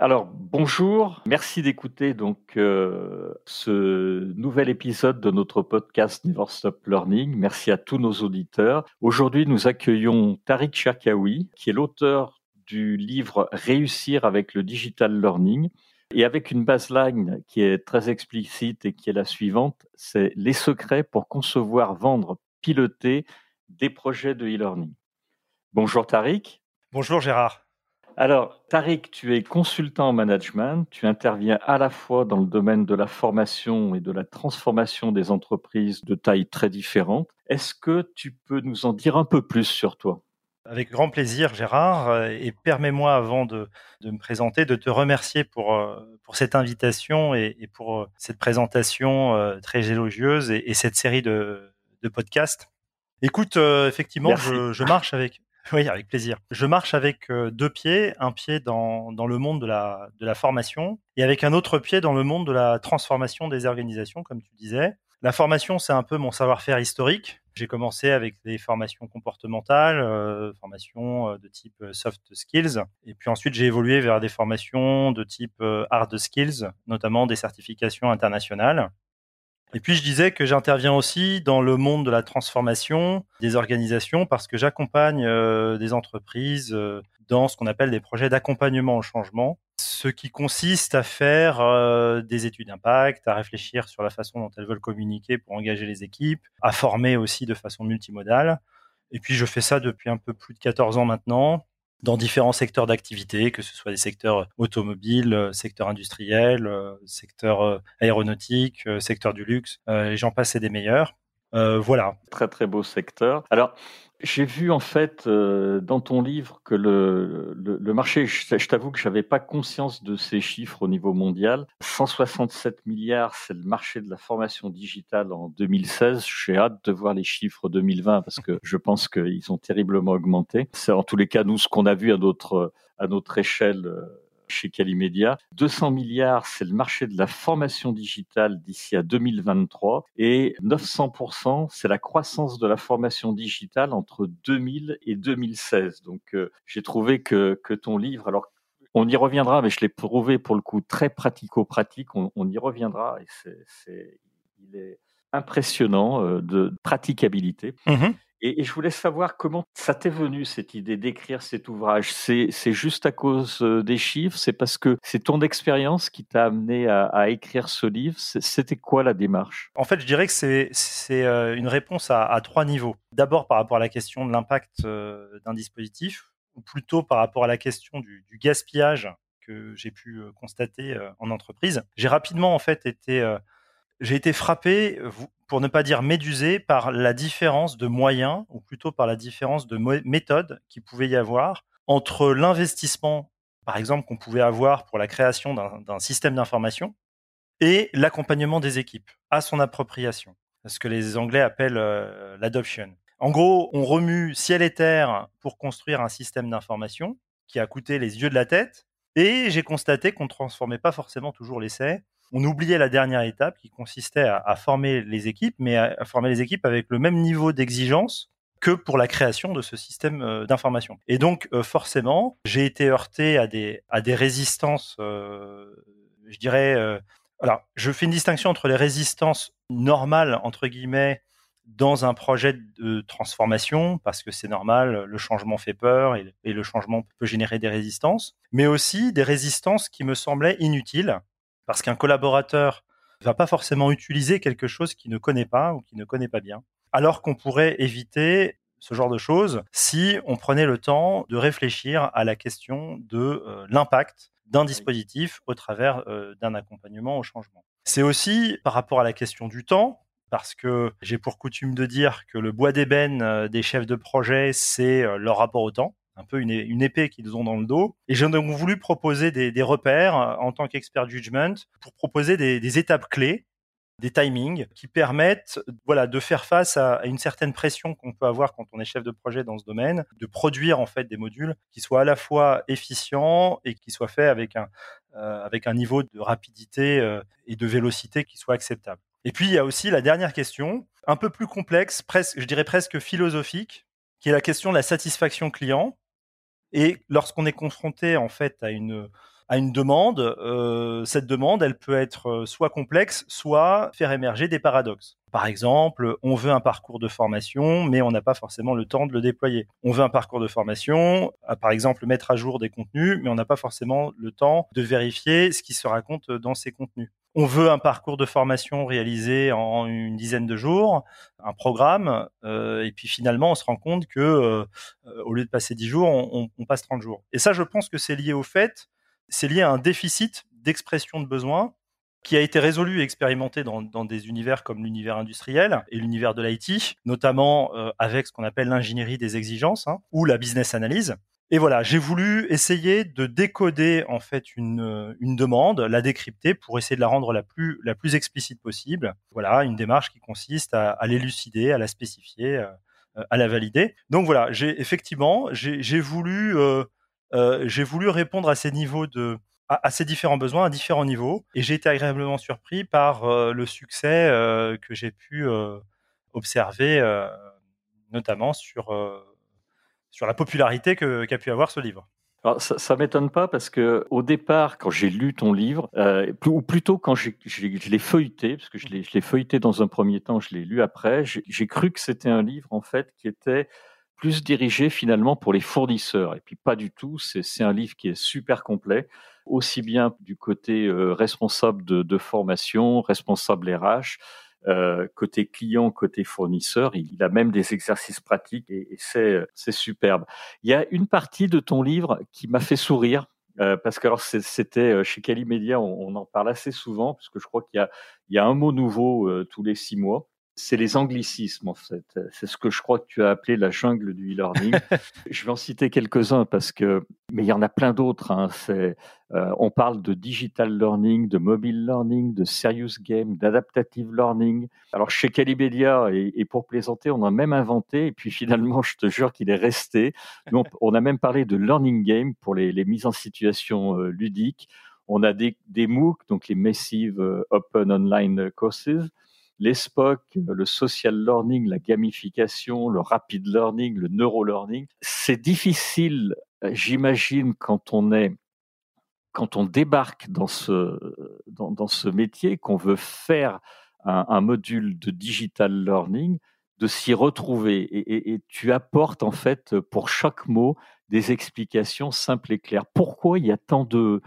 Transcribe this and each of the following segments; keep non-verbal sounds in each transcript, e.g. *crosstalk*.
Alors bonjour, merci d'écouter donc euh, ce nouvel épisode de notre podcast Never Stop Learning. Merci à tous nos auditeurs. Aujourd'hui, nous accueillons Tariq Cherkaoui, qui est l'auteur du livre Réussir avec le digital learning et avec une baseline qui est très explicite et qui est la suivante, c'est les secrets pour concevoir, vendre, piloter des projets de e-learning. Bonjour Tariq. Bonjour Gérard. Alors, Tariq, tu es consultant en management, tu interviens à la fois dans le domaine de la formation et de la transformation des entreprises de tailles très différentes. Est-ce que tu peux nous en dire un peu plus sur toi? Avec grand plaisir, Gérard. Euh, et permets-moi, avant de, me présenter, de te remercier pour, euh, pour cette invitation et, pour euh, cette présentation très élogieuse et, cette série de, podcasts. Écoute, effectivement, je, marche avec, *laughs* Oui, avec plaisir. Je marche avec euh, deux pieds, un pied dans, dans le monde de la, de la formation et avec un autre pied dans le monde de la transformation des organisations, comme tu disais. La formation, c'est un peu mon savoir-faire historique. J'ai commencé avec des formations comportementales, euh, formations euh, de type soft skills, et puis ensuite j'ai évolué vers des formations de type hard skills, notamment des certifications internationales. Et puis je disais que j'interviens aussi dans le monde de la transformation des organisations parce que j'accompagne euh, des entreprises euh, dans ce qu'on appelle des projets d'accompagnement au changement, ce qui consiste à faire euh, des études d'impact, à réfléchir sur la façon dont elles veulent communiquer pour engager les équipes, à former aussi de façon multimodale. Et puis je fais ça depuis un peu plus de 14 ans maintenant dans différents secteurs d'activité, que ce soit des secteurs automobiles, euh, secteur industriel, euh, secteur euh, aéronautique, secteur du luxe, et j'en passe des meilleurs. Voilà. Très très beau secteur. Alors, j'ai vu en fait euh, dans ton livre que le, le, marché, je, t'avoue que je n'avais pas conscience de ces chiffres au niveau mondial. 167 milliards, c'est le marché de la formation digitale en 2016. J'ai hâte de voir les chiffres 2020 parce que je pense qu'ils ont terriblement augmenté. C'est en tous les cas nous ce qu'on a vu à notre à notre échelle euh, chez Calimedia. 200 milliards, c'est le marché de la formation digitale d'ici à 2023 et 900%, c'est la croissance de la formation digitale entre 2000 et 2016. Donc euh, j'ai trouvé que, ton livre, alors on y reviendra, mais je l'ai prouvé pour le coup très pratico-pratique, on, y reviendra et c'est, il est impressionnant euh, de praticabilité. Mmh et, je voulais savoir comment ça t'est venu cette idée d'écrire cet ouvrage. C'est juste à cause euh, des chiffres? C'est parce que c'est ton expérience qui t'a amené à, écrire ce livre? C'était quoi la démarche? En fait, je dirais que c'est euh, une réponse à, trois niveaux. D'abord par rapport à la question de l'impact euh, d'un dispositif, ou plutôt par rapport à la question du, du gaspillage que j'ai pu constater en entreprise. J'ai rapidement en fait été j'ai été frappé, pour ne pas dire médusé, par la différence de moyens, ou plutôt par la différence de méthode qu'il pouvait y avoir entre l'investissement, par exemple, qu'on pouvait avoir pour la création d'un système d'information et l'accompagnement des équipes à son appropriation, ce que les Anglais appellent euh, l'adoption. En gros, on remue ciel et terre pour construire un système d'information qui a coûté les yeux de la tête, et j'ai constaté qu'on ne transformait pas forcément toujours l'essai on oubliait la dernière étape qui consistait à, former les équipes, mais à, former les équipes avec le même niveau d'exigence que pour la création de ce système euh, d'information. Et donc, euh, forcément, j'ai été heurté à des, résistances, euh, je dirais... alors, je fais une distinction entre les résistances normales, entre guillemets, dans un projet de transformation, parce que c'est normal, le changement fait peur et, le changement peut générer des résistances, mais aussi des résistances qui me semblaient inutiles, parce qu'un collaborateur va pas forcément utiliser quelque chose qu'il ne connaît pas ou qu'il ne connaît pas bien. Alors qu'on pourrait éviter ce genre de choses si on prenait le temps de réfléchir à la question de euh, l'impact d'un dispositif au travers euh, d'un accompagnement au changement. C'est aussi par rapport à la question du temps, parce que j'ai pour coutume de dire que le bois d'ébène euh, des chefs de projet, c'est leur rapport au temps un peu une, épée qu'ils ont dans le dos. Et j'ai donc voulu proposer des, repères euh, en tant qu'expert judgment pour proposer des, étapes clés des timings qui permettent voilà, de faire face à, une certaine pression qu'on peut avoir quand on est chef de projet dans ce domaine, de produire en fait des modules qui soient à la fois efficients et qui soient faits avec un, euh, avec un niveau de rapidité euh, et de vélocité qui soit acceptable. Et puis il y a aussi la dernière question, un peu plus complexe, presque, je dirais presque philosophique, qui est la question de la satisfaction client. Et lorsqu'on est confronté en fait à une à demande, euh, cette demande, elle peut être euh, soit complexe, soit faire émerger des paradoxes. Par exemple, on veut un parcours de formation, mais on n'a pas forcément le temps de le déployer. On veut un parcours de formation, par exemple mettre à jour des contenus, mais on n'a pas forcément le temps de vérifier ce qui se raconte dans ces contenus. On veut un parcours de formation réalisé en une dizaine de jours, un programme, euh, et puis finalement on se rend compte que euh, au lieu de passer 10 jours, on, passe 30 jours. Et ça, je pense que c'est lié au fait c'est lié à un déficit d'expression de besoin qui a été résolu et expérimenté dans, des univers comme l'univers industriel et l'univers de l'IT, notamment euh, avec ce qu'on appelle l'ingénierie des exigences hein, ou la business analyse. Et voilà, j'ai voulu essayer de décoder en fait une, une demande, la décrypter pour essayer de la rendre la plus, la plus explicite possible. Voilà, une démarche qui consiste à, à l'élucider, à la spécifier, euh, à la valider. Donc voilà, j'ai effectivement, j'ai voulu euh, euh, j'ai voulu répondre à ces niveaux de à, ces différents besoins à différents niveaux et j'ai été agréablement surpris par euh, le succès euh, que j'ai pu observer notamment sur sur la popularité qu'a pu avoir ce livre. Alors, ça, ça m'étonne pas parce que au départ, quand j'ai lu ton livre, ou plutôt quand je l'ai feuilleté, parce que je l'ai feuilleté dans un premier temps, je l'ai lu après, j'ai cru que c'était un livre en fait qui était plus dirigé finalement pour les fournisseurs. Et puis pas du tout, c'est un livre qui est super complet, aussi bien du côté euh, responsable de, formation, responsable RH, euh, côté client, côté fournisseur. Il, a même des exercices pratiques et, c'est superbe. Il y a une partie de ton livre qui m'a fait sourire. Euh, parce que alors c'était chez Calimedia, on, on, en parle assez souvent, parce que je crois qu'il y, y a, un mot nouveau tous les six mois c'est les anglicismes en fait. C'est ce que je crois que tu as appelé la jungle du e-learning. *laughs* je vais en citer quelques-uns parce que, mais il y en a plein d'autres. Hein. Euh, on parle de digital learning, de mobile learning, de serious game, d'adaptative learning. Alors chez Calimedia et, pour plaisanter, on a même inventé et puis finalement, je te jure qu'il est resté. *laughs* on, a même parlé de learning game pour les, mises en situation euh, ludiques. On a des, des MOOC, donc les Massive euh, Open Online Courses les SPOC, le social learning, la gamification, le rapid learning, le neuro-learning. C'est difficile, j'imagine, quand on est quand on débarque dans ce, dans, ce métier, qu'on veut faire un, module de digital learning, de s'y retrouver. Et, et, tu apportes en fait pour chaque mot des explications simples et claires. Pourquoi il y a tant de,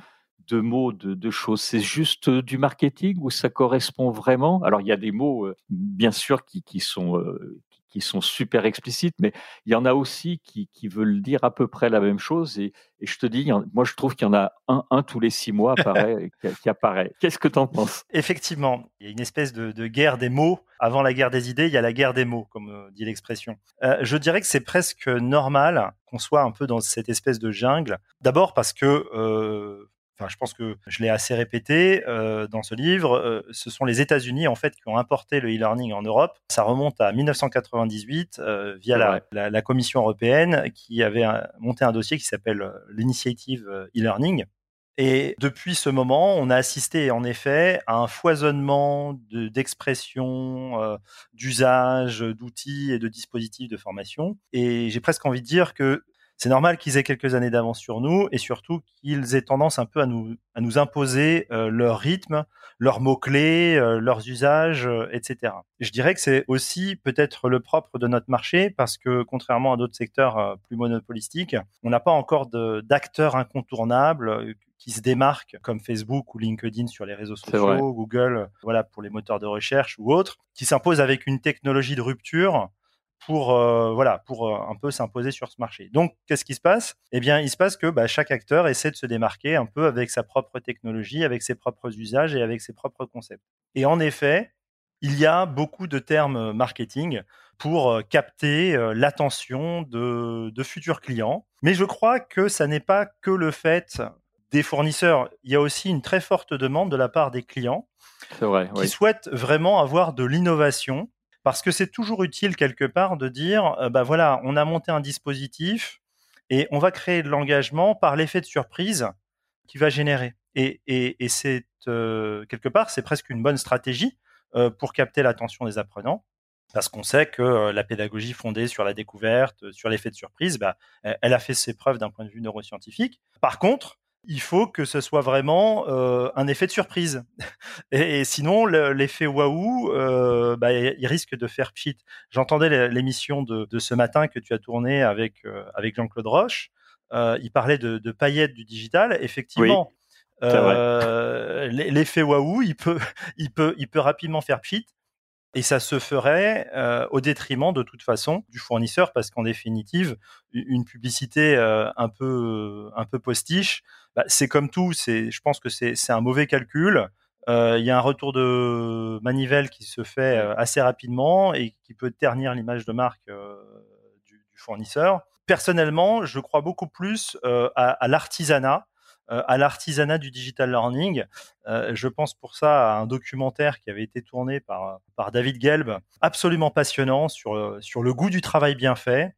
de mots, de, choses C'est juste euh, du marketing ou ça correspond vraiment? Alors, il y a des mots, euh, bien sûr, qui, sont, euh, qui sont super explicites, mais il y en a aussi qui, veulent dire à peu près la même chose. Et, je te dis, moi, je trouve qu'il y en a un, un tous les six mois apparaît, *laughs* qui, apparaît. Qu'est-ce que tu en penses? Effectivement, il y a une espèce de, guerre des mots. Avant la guerre des idées, il y a la guerre des mots, comme dit l'expression. je dirais que c'est presque normal qu'on soit un peu dans cette espèce de jungle. D'abord parce que je pense que je l'ai assez répété euh, dans ce livre, euh, ce sont les États-Unis en fait qui ont importé le e-learning en Europe. Ça remonte à 1998 euh, via la, Commission européenne qui avait monté un dossier qui s'appelle l'initiative e-learning. Et depuis ce moment, on a assisté en effet à un foisonnement d'expressions, d'usages, d'outils et de dispositifs de formation. Et j'ai presque envie de dire que c'est normal qu'ils aient quelques années d'avance sur nous et surtout qu'ils aient tendance un peu à nous, à nous imposer euh, leur rythme, leurs mots-clés, euh, leurs usages, euh, etc. Je dirais que c'est aussi peut-être le propre de notre marché parce que contrairement à d'autres secteurs plus monopolistiques, on n'a pas encore d'acteurs incontournables qui se démarquent comme Facebook ou LinkedIn sur les réseaux sociaux, Google, voilà pour les moteurs de recherche ou autres, qui s'imposent avec une technologie de rupture pour euh, voilà pour euh, un peu s'imposer sur ce marché. Donc qu'est-ce qui se passe? Eh bien, il se passe que bah, chaque acteur essaie de se démarquer un peu avec sa propre technologie, avec ses propres usages et avec ses propres concepts. Et en effet, il y a beaucoup de termes marketing pour euh, capter l'attention de, de futurs clients. Mais je crois que ça n'est pas que le fait des fournisseurs, il y a aussi une très forte demande de la part des clients qui souhaitent vraiment avoir de l'innovation parce que c'est toujours utile quelque part de dire, euh, bah voilà, on a monté un dispositif et on va créer de l'engagement par l'effet de surprise qui va générer. Et, et, et c'est euh, quelque part, c'est presque une bonne stratégie euh, pour capter l'attention des apprenants. Parce qu'on sait que la pédagogie fondée sur la découverte, sur l'effet de surprise, bah, elle a fait ses preuves d'un point de vue neuroscientifique. Par contre, il faut que ce soit vraiment euh, un effet de surprise. *laughs* Et, sinon, l'effet waouh, euh, bah, il risque de faire pchit. J'entendais l'émission de, ce matin que tu as tourné avec, euh, avec Jean-Claude Roche. il parlait de, paillettes du digital. Effectivement, l'effet waouh, il peut, *laughs* il, peut, il peut rapidement faire pchit. Et ça se ferait euh, au détriment de toute façon du fournisseur parce qu'en définitive, une publicité euh, un peu un peu postiche, bah, c'est comme tout. C'est, je pense que c'est c'est un mauvais calcul. Euh, il y a un retour de manivelle qui se fait assez rapidement et qui peut ternir l'image de marque du, du, fournisseur. Personnellement, je crois beaucoup plus à, à l'artisanat euh, à l'artisanat du digital learning. Euh, je pense pour ça à un documentaire qui avait été tourné par, David Gelb, absolument passionnant sur, sur le goût du travail bien fait,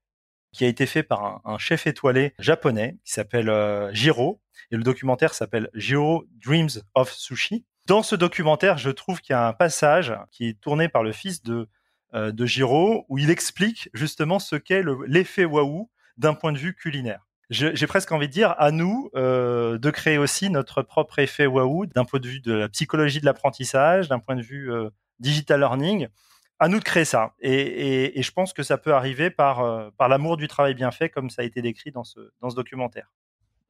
qui a été fait par un, chef étoilé japonais qui s'appelle euh, Jiro. Et le documentaire s'appelle Jiro Dreams of Sushi. Dans ce documentaire, je trouve qu'il y a un passage qui est tourné par le fils de, de Jiro où il explique justement ce qu'est l'effet waouh d'un point de vue culinaire j'ai presque envie de dire à nous euh, de créer aussi notre propre effet waouh d'un point de vue de la psychologie de l'apprentissage, d'un point de vue euh, digital learning. À nous de créer ça. Et, je pense que ça peut arriver par, euh, par l'amour du travail bien fait, comme ça a été décrit dans ce, dans ce documentaire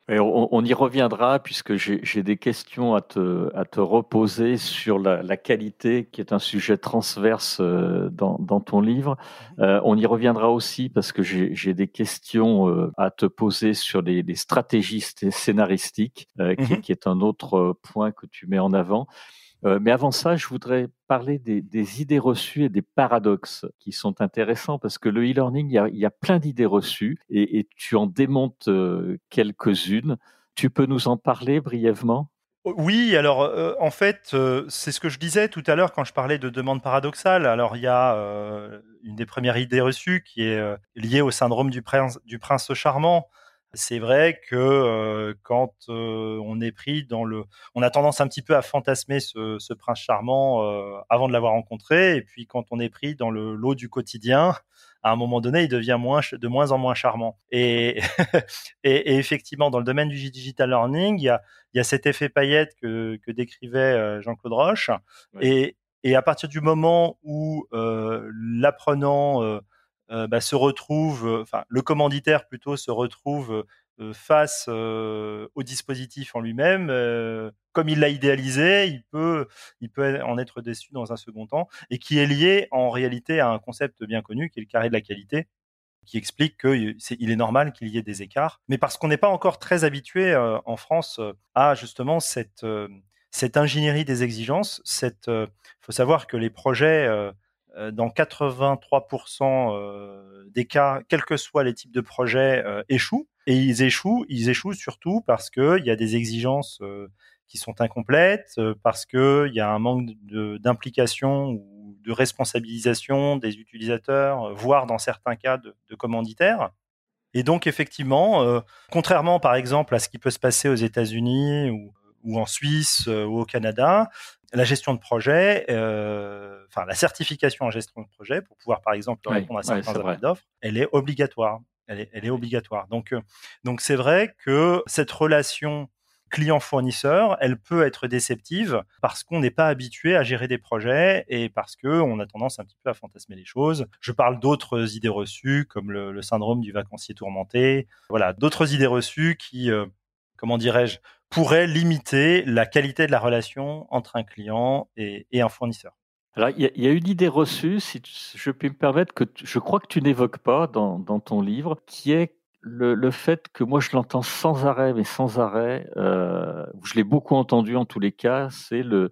on, y reviendra puisque j'ai des questions à te, à te reposer sur la, qualité qui est un sujet transverse euh, dans, ton livre. Euh, on y reviendra aussi parce que j'ai des questions euh, à te poser sur les, stratégies scénaristiques, qui, mhm. qui, est un autre point que tu mets en avant. Euh, mais avant ça, je voudrais parler des, idées reçues et des paradoxes qui sont intéressants parce que le e-learning, il, y a, plein d'idées reçues et, tu en démontes euh, quelques-unes. Tu peux nous en parler brièvement? Oui, alors euh, en fait, c'est ce que je disais tout à l'heure quand je parlais de demande paradoxale. Alors il y a une des premières idées reçues qui est liée au syndrome du prince charmant. C'est vrai que euh, quand euh, on est pris dans le, on a tendance un petit peu à fantasmer ce, ce prince charmant euh, avant de l'avoir rencontré, et puis quand on est pris dans le lot du quotidien, à un moment donné, il devient moins, de moins en moins charmant. Et, *laughs* et, et, effectivement, dans le domaine du digital learning, il y a, il y a cet effet paillette que, que décrivait Jean-Claude Roche, et, et à partir du moment où l'apprenant bah, se retrouve, enfin le commanditaire plutôt se retrouve face au dispositif en lui-même, comme il l'a idéalisé, il peut, il peut en être déçu dans un second temps, et qui est lié en réalité à un concept bien connu qui est le carré de la qualité, qui explique qu'il est, il est normal qu'il y ait des écarts, mais parce qu'on n'est pas encore très habitué en France à justement cette, cette ingénierie des exigences. Il faut savoir que les projets dans 83% euh, des cas, quels que soient les types de projets, échouent. Et ils échouent, ils échouent surtout parce qu'il y a des exigences qui sont incomplètes, parce qu'il y a un manque d'implication ou de responsabilisation des utilisateurs, voire dans certains cas de, commanditaires. Et donc effectivement, contrairement par exemple à ce qui peut se passer aux États-Unis ou en Suisse ou au Canada, la gestion de projet, euh, enfin la certification en gestion de projet pour pouvoir par exemple répondre à certains appels d'offres, elle est obligatoire. Elle est, elle est obligatoire. Donc, euh, donc c'est vrai que cette relation client-fournisseur, elle peut être déceptive parce qu'on n'est pas habitué à gérer des projets et parce que on a tendance un petit peu à fantasmer les choses. Je parle d'autres idées reçues comme le, syndrome du vacancier tourmenté. Voilà, d'autres idées reçues qui, euh, comment dirais-je, pourrait limiter la qualité de la relation entre un client et, un fournisseur. Alors, il y, a une idée reçue, si je peux me permettre, que je crois que tu n'évoques pas dans, ton livre, qui est le, fait que moi je l'entends sans arrêt, mais sans arrêt, euh, je l'ai beaucoup entendu en tous les cas, c'est le,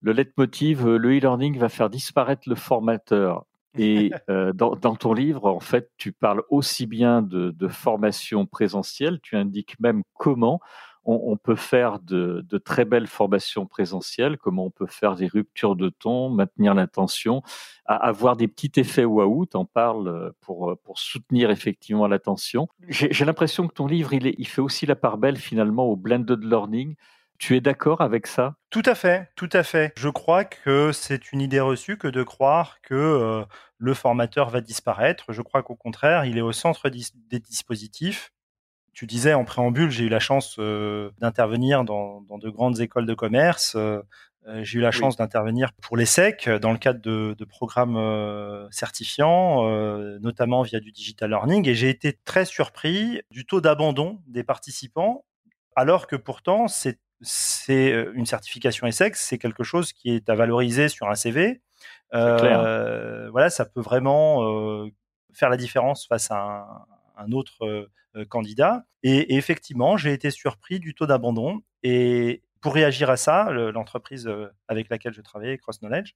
le leitmotiv, le e-learning va faire disparaître le formateur. Et *laughs* euh, dans, ton livre, en fait, tu parles aussi bien de, de formation présentielle, tu indiques même comment on, peut faire de, très belles formations présentielles, comment on peut faire des ruptures de ton, maintenir l'attention, avoir des petits effets waouh, en parles pour, pour soutenir effectivement l'attention. J'ai l'impression que ton livre, il, il fait aussi la part belle finalement au blended learning. Tu es d'accord avec ça? Tout à fait, tout à fait. Je crois que c'est une idée reçue que de croire que euh, le formateur va disparaître. Je crois qu'au contraire, il est au centre des dispositifs. Tu disais en préambule, j'ai eu la chance euh, d'intervenir dans, de grandes écoles de commerce. Euh, j'ai eu la chance d'intervenir pour les SEC dans le cadre de, de programmes certifiants, notamment via du digital learning, et j'ai été très surpris du taux d'abandon des participants, alors que pourtant c'est c'est une certification ESSEC, c'est quelque chose qui est à valoriser sur un CV. Euh, voilà, ça peut vraiment faire la différence face à un, autre candidat. Et, effectivement, j'ai été surpris du taux d'abandon. Et pour réagir à ça, l'entreprise avec laquelle je travaillais, Cross Knowledge,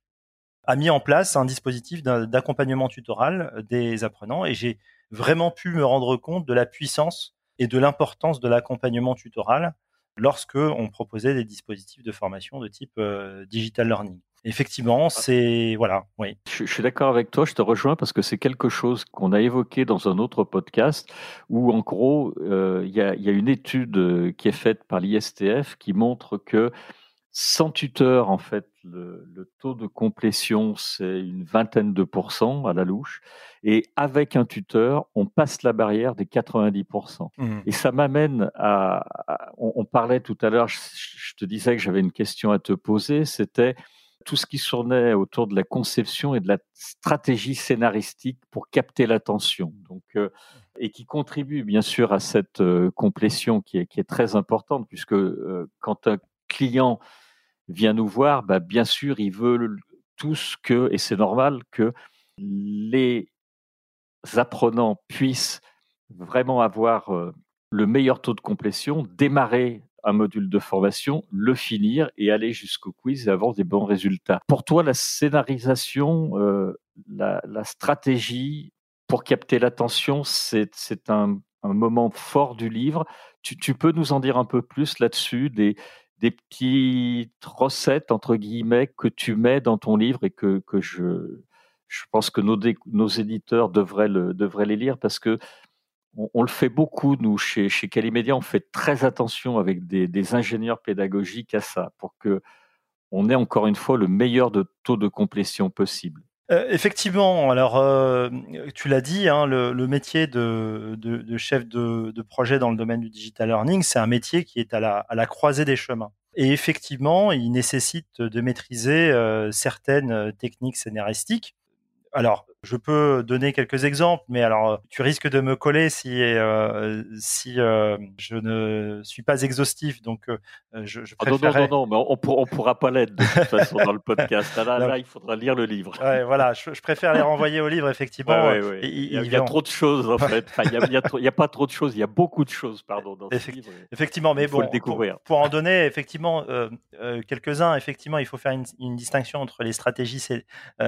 a mis en place un dispositif d'accompagnement tutoral des apprenants. Et j'ai vraiment pu me rendre compte de la puissance et de l'importance de l'accompagnement tutoral lorsque on proposait des dispositifs de formation de type euh, digital learning. Effectivement, ah. c'est voilà, oui. Je, suis d'accord avec toi, je te rejoins parce que c'est quelque chose qu'on a évoqué dans un autre podcast où en gros euh, il y, a, une étude euh, qui est faite par l'ISTF qui montre que sans tuteur, en fait, le, taux de complétion, c'est une vingtaine de pourcents à la louche. Et avec un tuteur, on passe la barrière des 90%. Mmh. Et ça m'amène à, on, parlait tout à l'heure, je, te disais que j'avais une question à te poser, c'était tout ce qui tournait autour de la conception et de la stratégie scénaristique pour capter l'attention. Donc, euh, et qui contribue bien sûr à cette euh, complétion qui est, très importante, puisque euh, quand un client vient nous voir, bah, bien sûr, il veut tous que, et c'est normal, que les apprenants puissent vraiment avoir le meilleur taux de complétion, démarrer un module de formation, le finir et aller jusqu'au quiz et avoir des bons résultats. Pour toi, la scénarisation, la, stratégie pour capter l'attention, c'est un, moment fort du livre. Tu, peux nous en dire un peu plus là-dessus, des, petites recettes, entre guillemets, que tu mets dans ton livre et que, je, pense que nos, éditeurs devraient les lire parce que on, le fait beaucoup, nous, chez, chez Calimedia, on fait très attention avec des, ingénieurs pédagogiques à ça pour que on ait encore une fois le meilleur taux de complétion possible. Euh, effectivement, alors euh, tu l'as dit, hein, le, métier de, chef de, projet dans le domaine du digital learning, c'est un métier qui est à la, à la, croisée des chemins. Et effectivement, il nécessite de maîtriser euh, certaines techniques scénaristiques. Alors, je peux donner quelques exemples, mais alors tu risques de me coller si euh, si euh, je ne suis pas exhaustif. Donc, euh, je, je préférerais... Ah non, non, non, mais on, pour, on pourra pas l'être de toute façon dans le podcast. Là, *laughs* là, il faudra lire le livre. Ouais, voilà, je, je, préfère les renvoyer au livre effectivement. Ouais, ouais, il, y a, trop de choses en fait. Enfin, il y a, il pas trop de choses. Il y a beaucoup de choses, pardon, dans ce livre. Effectivement, mais bon, le découvrir. Pour, en donner effectivement quelques-uns, effectivement, il faut faire une, une distinction entre les stratégies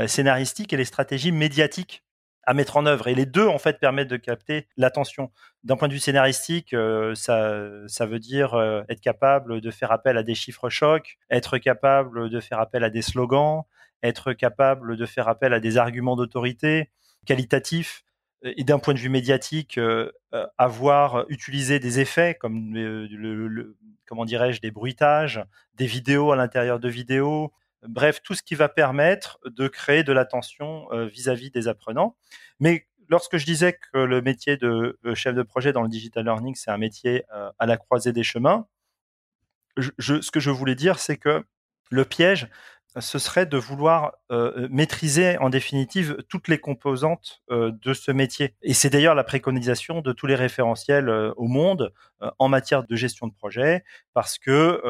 scénaristiques et les stratégies médiatiques à mettre en œuvre. Et les deux, en fait, permettent de capter l'attention. D'un point de vue scénaristique, euh, ça, ça veut dire euh, être capable de faire appel à des chiffres chocs, être capable de faire appel à des slogans, être capable de faire appel à des arguments d'autorité qualitatifs. Et d'un point de vue médiatique, euh, avoir utilisé des effets comme le comment dirais-je, des bruitages, des vidéos à l'intérieur de vidéos, bref, tout ce qui va permettre de créer de l'attention euh, vis-à-vis des apprenants. Mais lorsque je disais que le métier de euh, chef de projet dans le digital learning, c'est un métier euh, à la croisée des chemins, ce que je voulais dire, c'est que le piège, ce serait de vouloir euh, maîtriser en définitive toutes les composantes euh, de ce métier. Et c'est d'ailleurs la préconisation de tous les référentiels euh, au monde en matière de gestion de projet, parce que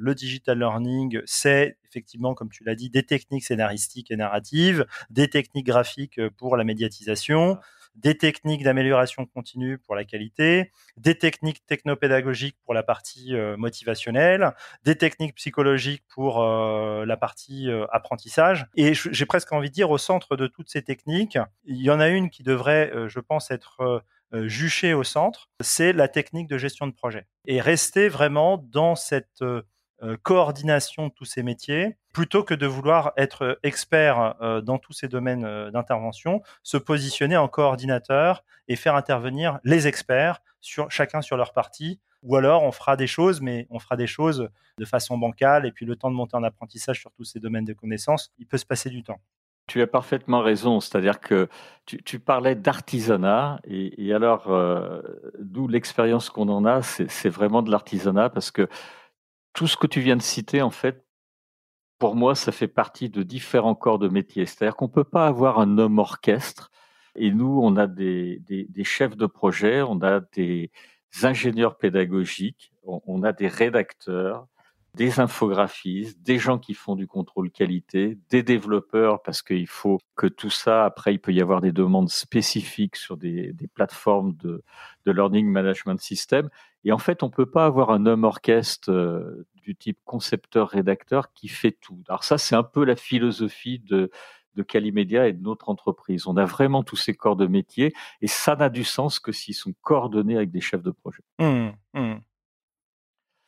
le digital learning, c'est effectivement, comme tu l'as dit, des techniques scénaristiques et narratives, des techniques graphiques pour la médiatisation, des techniques d'amélioration continue pour la qualité, des techniques technopédagogiques pour la partie euh, motivationnelle, des techniques psychologiques pour euh, la partie euh, apprentissage. Et j'ai presque envie de dire, au centre de toutes ces techniques, il y en a une qui devrait, je pense, être juché au centre, c'est la technique de gestion de projet. Et rester vraiment dans cette coordination de tous ces métiers, plutôt que de vouloir être expert dans tous ces domaines d'intervention, se positionner en coordinateur et faire intervenir les experts sur chacun sur leur partie ou alors on fera des choses, mais on fera des choses de façon bancale, et puis le temps de monter en apprentissage sur tous ces domaines de connaissances, il peut se passer du temps. Tu as parfaitement raison, c'est-à-dire que tu, parlais d'artisanat, et, alors euh, d'où l'expérience qu'on en a, c'est vraiment de l'artisanat, parce que tout ce que tu viens de citer, en fait, pour moi, ça fait partie de différents corps de métier. C'est-à-dire qu'on ne peut pas avoir un homme orchestre, et nous, on a des chefs de projet, on a des, ingénieurs pédagogiques, on, a des rédacteurs, des infographistes, des gens qui font du contrôle qualité, des développeurs, parce qu'il faut que tout ça, après, il peut y avoir des demandes spécifiques sur des, plateformes de, learning management system. Et en fait, on ne peut pas avoir un homme orchestre euh, du type concepteur-rédacteur qui fait tout. Alors ça, c'est un peu la philosophie de, de Calimedia et de notre entreprise. On a vraiment tous ces corps de métier et ça n'a du sens que s'ils sont coordonnés avec des chefs de projet. Mmh, mmh.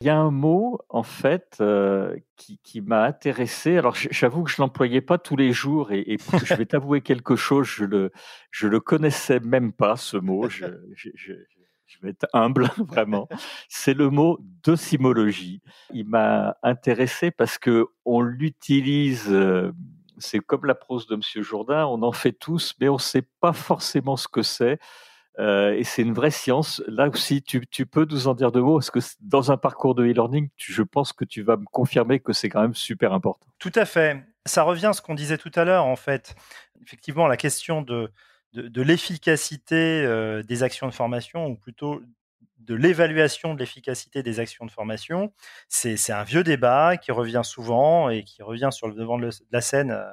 Il y a un mot, en fait, euh, qui, m'a intéressé. Alors, j'avoue que je l'employais pas tous les jours et, je vais *laughs* t'avouer quelque chose, je le, je le connaissais même pas, ce mot. Je, vais être humble, *laughs* vraiment. C'est le mot docimologie. Il m'a intéressé parce que on l'utilise euh, c'est comme la prose de M. Jourdain, on en fait tous, mais on ne sait pas forcément ce que c'est. Euh, et c'est une vraie science. Là aussi, tu, peux nous en dire deux mots, parce que dans un parcours de e-learning, je pense que tu vas me confirmer que c'est quand même super important. Tout à fait. Ça revient à ce qu'on disait tout à l'heure, en fait. Effectivement, la question de, de, l'efficacité euh, des actions de formation, ou plutôt de l'évaluation de l'efficacité des actions de formation. C'est un vieux débat qui revient souvent et qui revient sur le devant de la scène euh,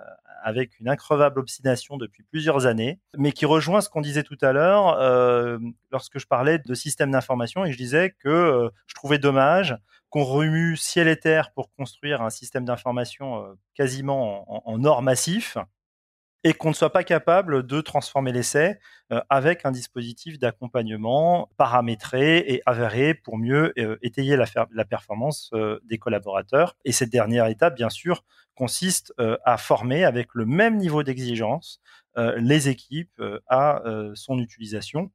avec une increvable obstination depuis plusieurs années, mais qui rejoint ce qu'on disait tout à l'heure euh, lorsque je parlais de système d'information et je disais que euh, je trouvais dommage qu'on remue ciel et terre pour construire un système d'information quasiment en, en or massif et qu'on ne soit pas capable de transformer l'essai euh, avec un dispositif d'accompagnement paramétré et avéré pour mieux euh, étayer la, performance euh, des collaborateurs. Et cette dernière étape, bien sûr, consiste à former avec le même niveau d'exigence les équipes à son utilisation.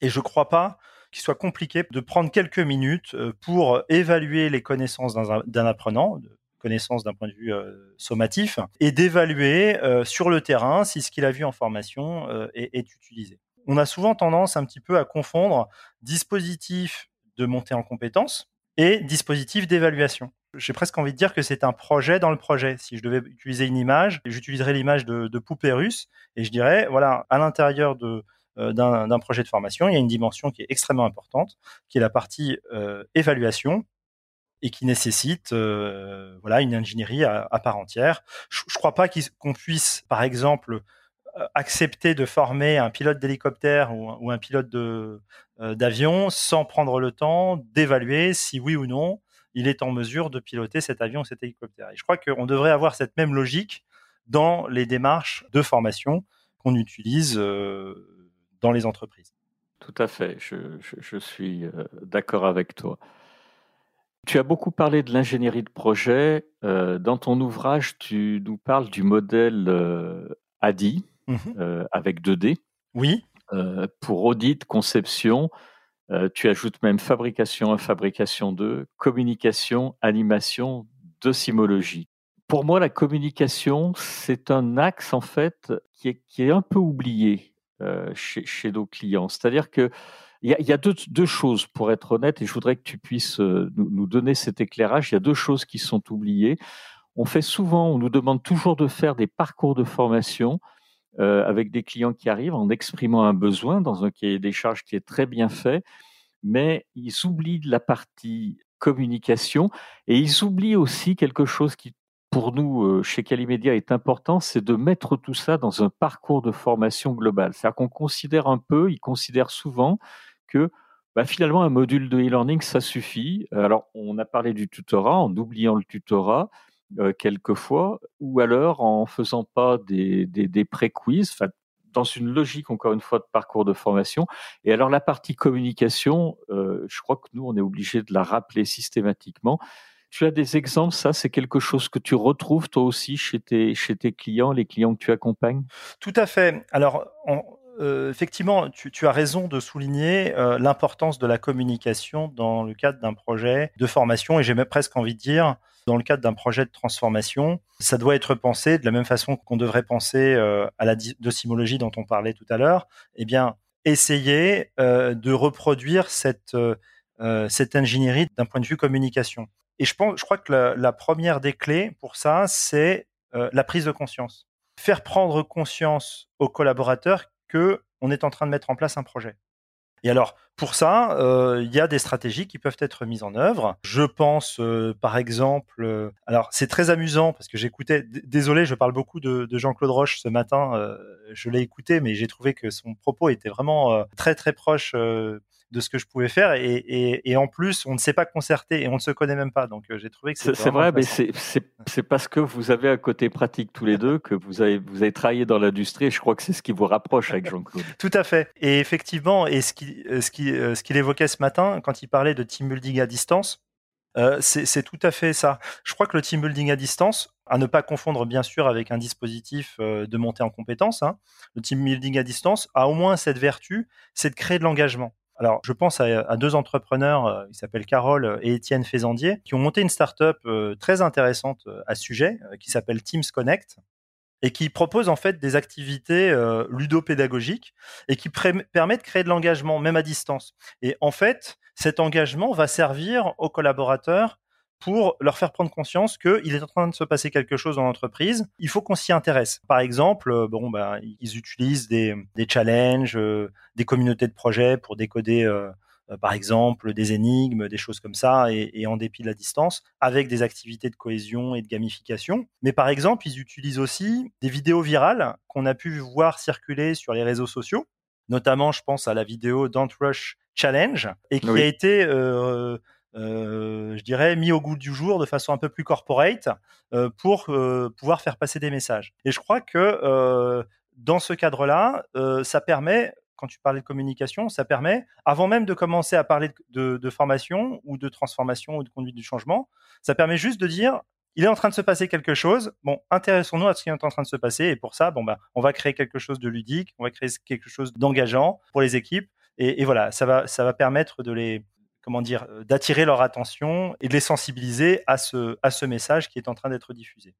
Et je ne crois pas qu'il soit compliqué de prendre quelques minutes pour évaluer les connaissances d'un apprenant, connaissance d'un point de vue euh, sommatif et d'évaluer euh, sur le terrain si ce qu'il a vu en formation euh, est, utilisé. On a souvent tendance un petit peu à confondre dispositif de montée en compétences et dispositif d'évaluation. J'ai presque envie de dire que c'est un projet dans le projet. Si je devais utiliser une image, j'utiliserais l'image de, de, poupée russe et je dirais, voilà, à l'intérieur de, d'un projet de formation, il y a une dimension qui est extrêmement importante, qui est la partie évaluation, et qui nécessite euh, voilà une ingénierie à, part entière. Je ne crois pas qu'on puisse, par exemple, euh, accepter de former un pilote d'hélicoptère ou, un pilote euh, d'avion sans prendre le temps d'évaluer si oui ou non il est en mesure de piloter cet avion ou cet hélicoptère. Et je crois qu'on devrait avoir cette même logique dans les démarches de formation qu'on utilise dans les entreprises. Tout à fait, je suis d'accord avec toi. Tu as beaucoup parlé de l'ingénierie de projet. Euh, dans ton ouvrage, tu nous parles du modèle euh, ADI mmh euh, avec 2D. Oui. pour audit, conception, tu ajoutes même fabrication 1, fabrication 2, communication, animation, docimologie. Pour moi, la communication, c'est un axe en fait qui est, qui est un peu oublié chez, chez, nos clients. C'est-à-dire que il y a, deux, choses, pour être honnête, et je voudrais que tu puisses euh, nous, donner cet éclairage. Il y a deux choses qui sont oubliées. On fait souvent, on nous demande toujours de faire des parcours de formation euh, avec des clients qui arrivent en exprimant un besoin dans un cahier des charges qui est très bien fait, mais ils oublient la partie communication et ils oublient aussi quelque chose qui, pour nous, euh, chez Calimedia, est important, c'est de mettre tout ça dans un parcours de formation global. C'est-à-dire qu'on considère un peu, ils considèrent souvent que bah, finalement, un module de e-learning, ça suffit. Alors, on a parlé du tutorat en oubliant le tutorat euh, quelquefois, ou alors en faisant pas des, des, pré-quiz. dans une logique, encore une fois, de parcours de formation. Et alors, la partie communication, euh, je crois que nous, on est obligé de la rappeler systématiquement. Tu as des exemples, ça, c'est quelque chose que tu retrouves toi aussi chez tes, chez tes clients, les clients que tu accompagnes? Tout à fait. Alors, euh, effectivement, tu, as raison de souligner euh, l'importance de la communication dans le cadre d'un projet de formation, et j'ai même presque envie de dire, dans le cadre d'un projet de transformation, ça doit être pensé de la même façon qu'on devrait penser euh, à la docimologie dont on parlait tout à l'heure. Eh bien, essayer de reproduire cette, cette ingénierie d'un point de vue communication. Et je, pense, je crois que la première des clés pour ça, c'est la prise de conscience. Faire prendre conscience aux collaborateurs que on est en train de mettre en place un projet. Et alors, pour ça, euh, il y a des stratégies qui peuvent être mises en œuvre. Je pense, euh, par exemple, euh, alors c'est très amusant parce que j'écoutais, désolé, je parle beaucoup de, de Jean-Claude Roche ce matin, je l'ai écouté, mais j'ai trouvé que son propos était vraiment très très proche de ce que je pouvais faire. Et, et, et, en plus, on ne s'est pas concerté et on ne se connaît même pas. Donc, euh, j'ai trouvé que c'est vrai, mais c'est parce que vous avez un côté pratique tous les deux que vous avez, vous avez travaillé dans l'industrie je crois que c'est ce qui vous rapproche avec Jean-Claude. *laughs* tout à fait. Et effectivement, et ce qu'il euh, ce qui, euh, ce qu'il évoquait ce matin quand il parlait de team building à distance, euh, c'est tout à fait ça. Je crois que le team building à distance, à ne pas confondre bien sûr avec un dispositif de montée en compétences, hein, le team building à distance a au moins cette vertu, c'est de créer de l'engagement. Alors, je pense à, deux entrepreneurs, euh, qui s'appellent Carole et Étienne Faisandier, qui ont monté une startup euh, très intéressante euh, à sujet, qui s'appelle Teams Connect, et qui propose en fait des activités ludopédagogiques et qui permet de créer de l'engagement, même à distance. Et en fait, cet engagement va servir aux collaborateurs pour leur faire prendre conscience qu'il est en train de se passer quelque chose dans l'entreprise. Il faut qu'on s'y intéresse. Par exemple, euh, bon, ben, ils utilisent des, des challenges, euh, des communautés de projets pour décoder, euh, par exemple, des énigmes, des choses comme ça, et, et, en dépit de la distance, avec des activités de cohésion et de gamification. Mais par exemple, ils utilisent aussi des vidéos virales qu'on a pu voir circuler sur les réseaux sociaux. Notamment, je pense à la vidéo Don't Rush Challenge, et qui a été euh, je dirais, mis au goût du jour de façon un peu plus corporate euh, pour euh, pouvoir faire passer des messages. Et je crois que dans ce cadre-là, ça permet quand tu parlais de communication, ça permet, avant même de commencer à parler de, de, formation ou de transformation ou de conduite du changement, ça permet juste de dire, il est en train de se passer quelque chose. Bon, intéressons-nous à ce qui est en train de se passer. Et pour ça, bon, bah, on va créer quelque chose de ludique, on va créer quelque chose d'engageant pour les équipes. Et, et, voilà, ça va, ça va permettre de les, comment dire, euh, d'attirer leur attention et de les sensibiliser à ce, à ce message qui est en train d'être diffusé.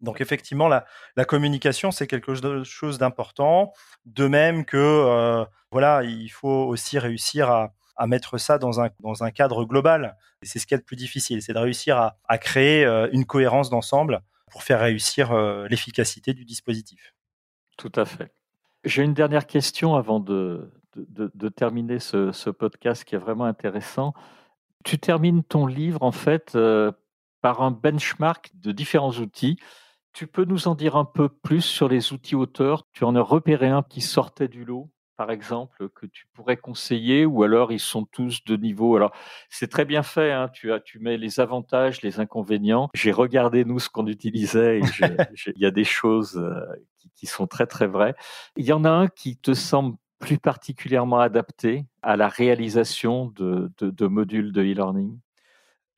Donc effectivement, la, la communication, c'est quelque chose d'important. De même que, euh, voilà, il faut aussi réussir à, à mettre ça dans un, dans un cadre global. Et c'est ce qui est le plus difficile, c'est de réussir à, à créer euh, une cohérence d'ensemble pour faire réussir l'efficacité du dispositif. Tout à fait. J'ai une dernière question avant de, de, terminer ce, podcast qui est vraiment intéressant. Tu termines ton livre en fait euh, par un benchmark de différents outils. Tu peux nous en dire un peu plus sur les outils auteurs? Tu en as repéré un qui sortait du lot par exemple, que tu pourrais conseiller, ou alors ils sont tous de niveau? Alors, c'est très bien fait, hein, tu, as, tu mets les avantages, les inconvénients. J'ai regardé, nous, ce qu'on utilisait, et *laughs* il y a des choses euh, qui, qui, sont très, très vraies. Il y en a un qui te semble plus particulièrement adapté à la réalisation de, de, modules de e-learning?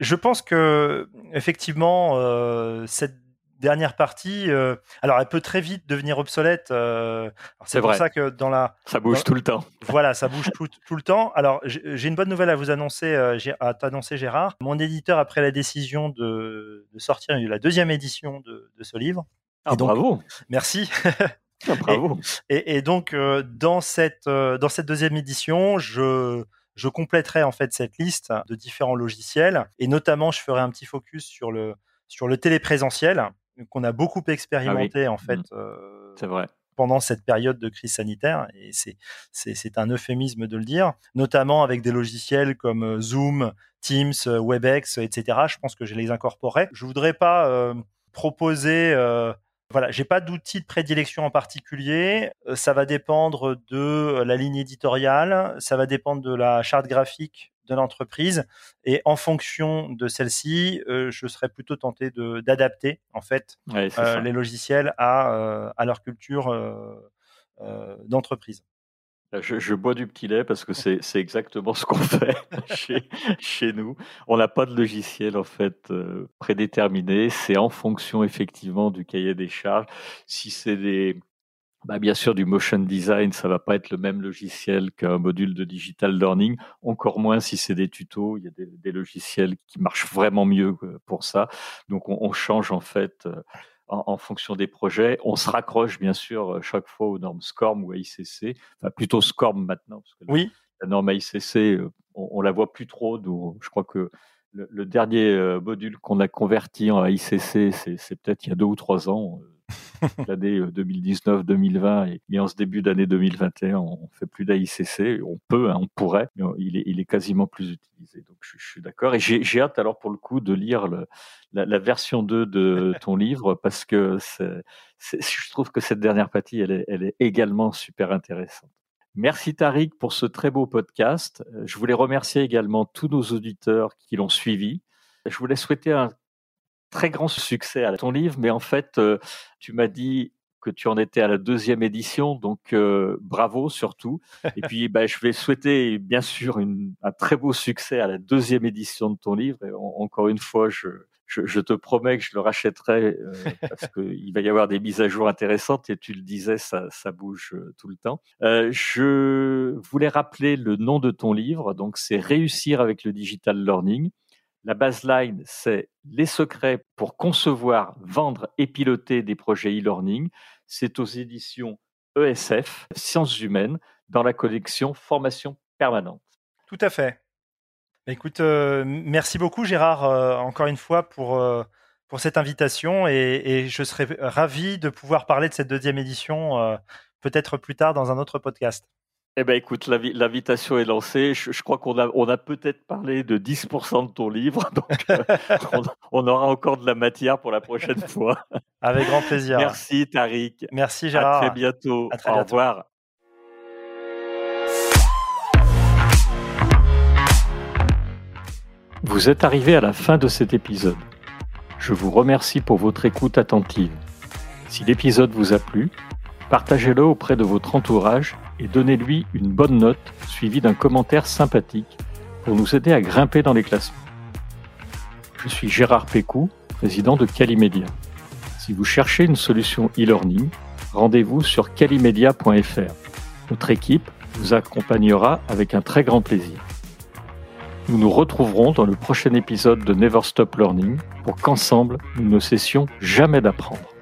Je pense que effectivement, euh, cette dernière partie, euh, alors elle peut très vite devenir obsolète. Euh, c'est pour ça que dans la ça bouge tout le temps. *laughs* Voilà, ça bouge tout, tout, le temps. Alors j'ai une bonne nouvelle à vous annoncer, à t'annoncer Gérard. Mon éditeur a pris la décision de, de sortir la deuxième édition de, de ce livre. Ah, bravo. Merci. *laughs* Ah, bravo. Et, et, donc euh, dans cette euh, dans cette deuxième édition, je je compléterai en fait cette liste de différents logiciels et notamment je ferai un petit focus sur le sur le téléprésentiel qu'on a beaucoup expérimenté ah en fait. Mmh. Euh, c'est vrai pendant cette période de crise sanitaire, et c'est, c'est, c'est un euphémisme de le dire, notamment avec des logiciels comme Zoom, Teams, WebEx, etc. Je pense que je les incorporerai. Je voudrais pas euh, proposer euh, voilà, j'ai pas d'outil de prédilection en particulier. Euh, ça va dépendre de euh, la ligne éditoriale, ça va dépendre de la charte graphique de l'entreprise et en fonction de celle-ci, euh, je serais plutôt tenté de d'adapter en fait les logiciels à à leur culture d'entreprise. Je, bois du petit lait parce que c'est exactement ce qu'on *laughs* fait chez, nous. On n'a pas de logiciel en fait prédéterminé. C'est en fonction effectivement du cahier des charges. Si c'est des bah, bien sûr, du motion design, ça va pas être le même logiciel qu'un module de digital learning, encore moins si c'est des tutos. Il y a des, logiciels qui marchent vraiment mieux pour ça. Donc, on, change en fait en, fonction des projets. On se raccroche bien sûr chaque fois aux normes SCORM ou AICC, enfin plutôt SCORM maintenant, parce que oui. la, norme AICC, on, on, la voit plus trop. Donc, je crois que le, dernier module qu'on a converti en AICC, c'est peut-être il y a deux ou trois ans *laughs* l'année 2019-2020 et, et, en ce début d'année 2021, on fait plus d'AICC. On peut, hein, on pourrait, mais il est, il est quasiment plus utilisé. Donc je, suis d'accord. Et j'ai hâte alors pour le coup de lire le, la, version 2 de *laughs* ton livre parce que je trouve que cette dernière partie, elle est, elle est également super intéressante. Merci Tariq pour ce très beau podcast. Je voulais remercier également tous nos auditeurs qui l'ont suivi. Je voulais souhaiter un très grand succès à ton livre, mais en fait, euh, tu m'as dit que tu en étais à la deuxième édition, donc euh, bravo surtout. Et puis, bah, je vais souhaiter bien sûr un très beau succès à la deuxième édition de ton livre. Et encore une fois, je, te promets que je le rachèterai euh, parce qu'il va y avoir des mises à jour intéressantes et tu le disais, ça bouge tout le temps. je voulais rappeler le nom de ton livre, donc c'est Réussir avec le digital learning. La baseline, c'est les secrets pour concevoir, vendre et piloter des projets e-learning. C'est aux éditions ESF, Sciences humaines, dans la collection Formation permanente. Tout à fait. Bah, écoute, euh, merci beaucoup Gérard, euh, encore une fois, pour, euh, cette invitation et, je serais ravi de pouvoir parler de cette deuxième édition peut-être plus tard dans un autre podcast. Eh ben écoute, l'invitation est lancée. Je, crois qu'on a, on a peut-être parlé de 10% de ton livre, *laughs* donc euh, on, aura encore de la matière pour la prochaine *laughs* fois. Avec grand plaisir. Merci Tariq. Merci Gérard. À très bientôt. Au revoir. Vous êtes arrivé à la fin de cet épisode. Je vous remercie pour votre écoute attentive. Si l'épisode vous a plu, partagez-le auprès de votre entourage et donnez-lui une bonne note suivie d'un commentaire sympathique pour nous aider à grimper dans les classements. Je suis Gérard Pécou, président de Calimedia. Si vous cherchez une solution e-learning, rendez-vous sur calimedia.fr. Notre équipe vous accompagnera avec un très grand plaisir. Nous nous retrouverons dans le prochain épisode de Never Stop Learning pour qu'ensemble, nous ne cessions jamais d'apprendre.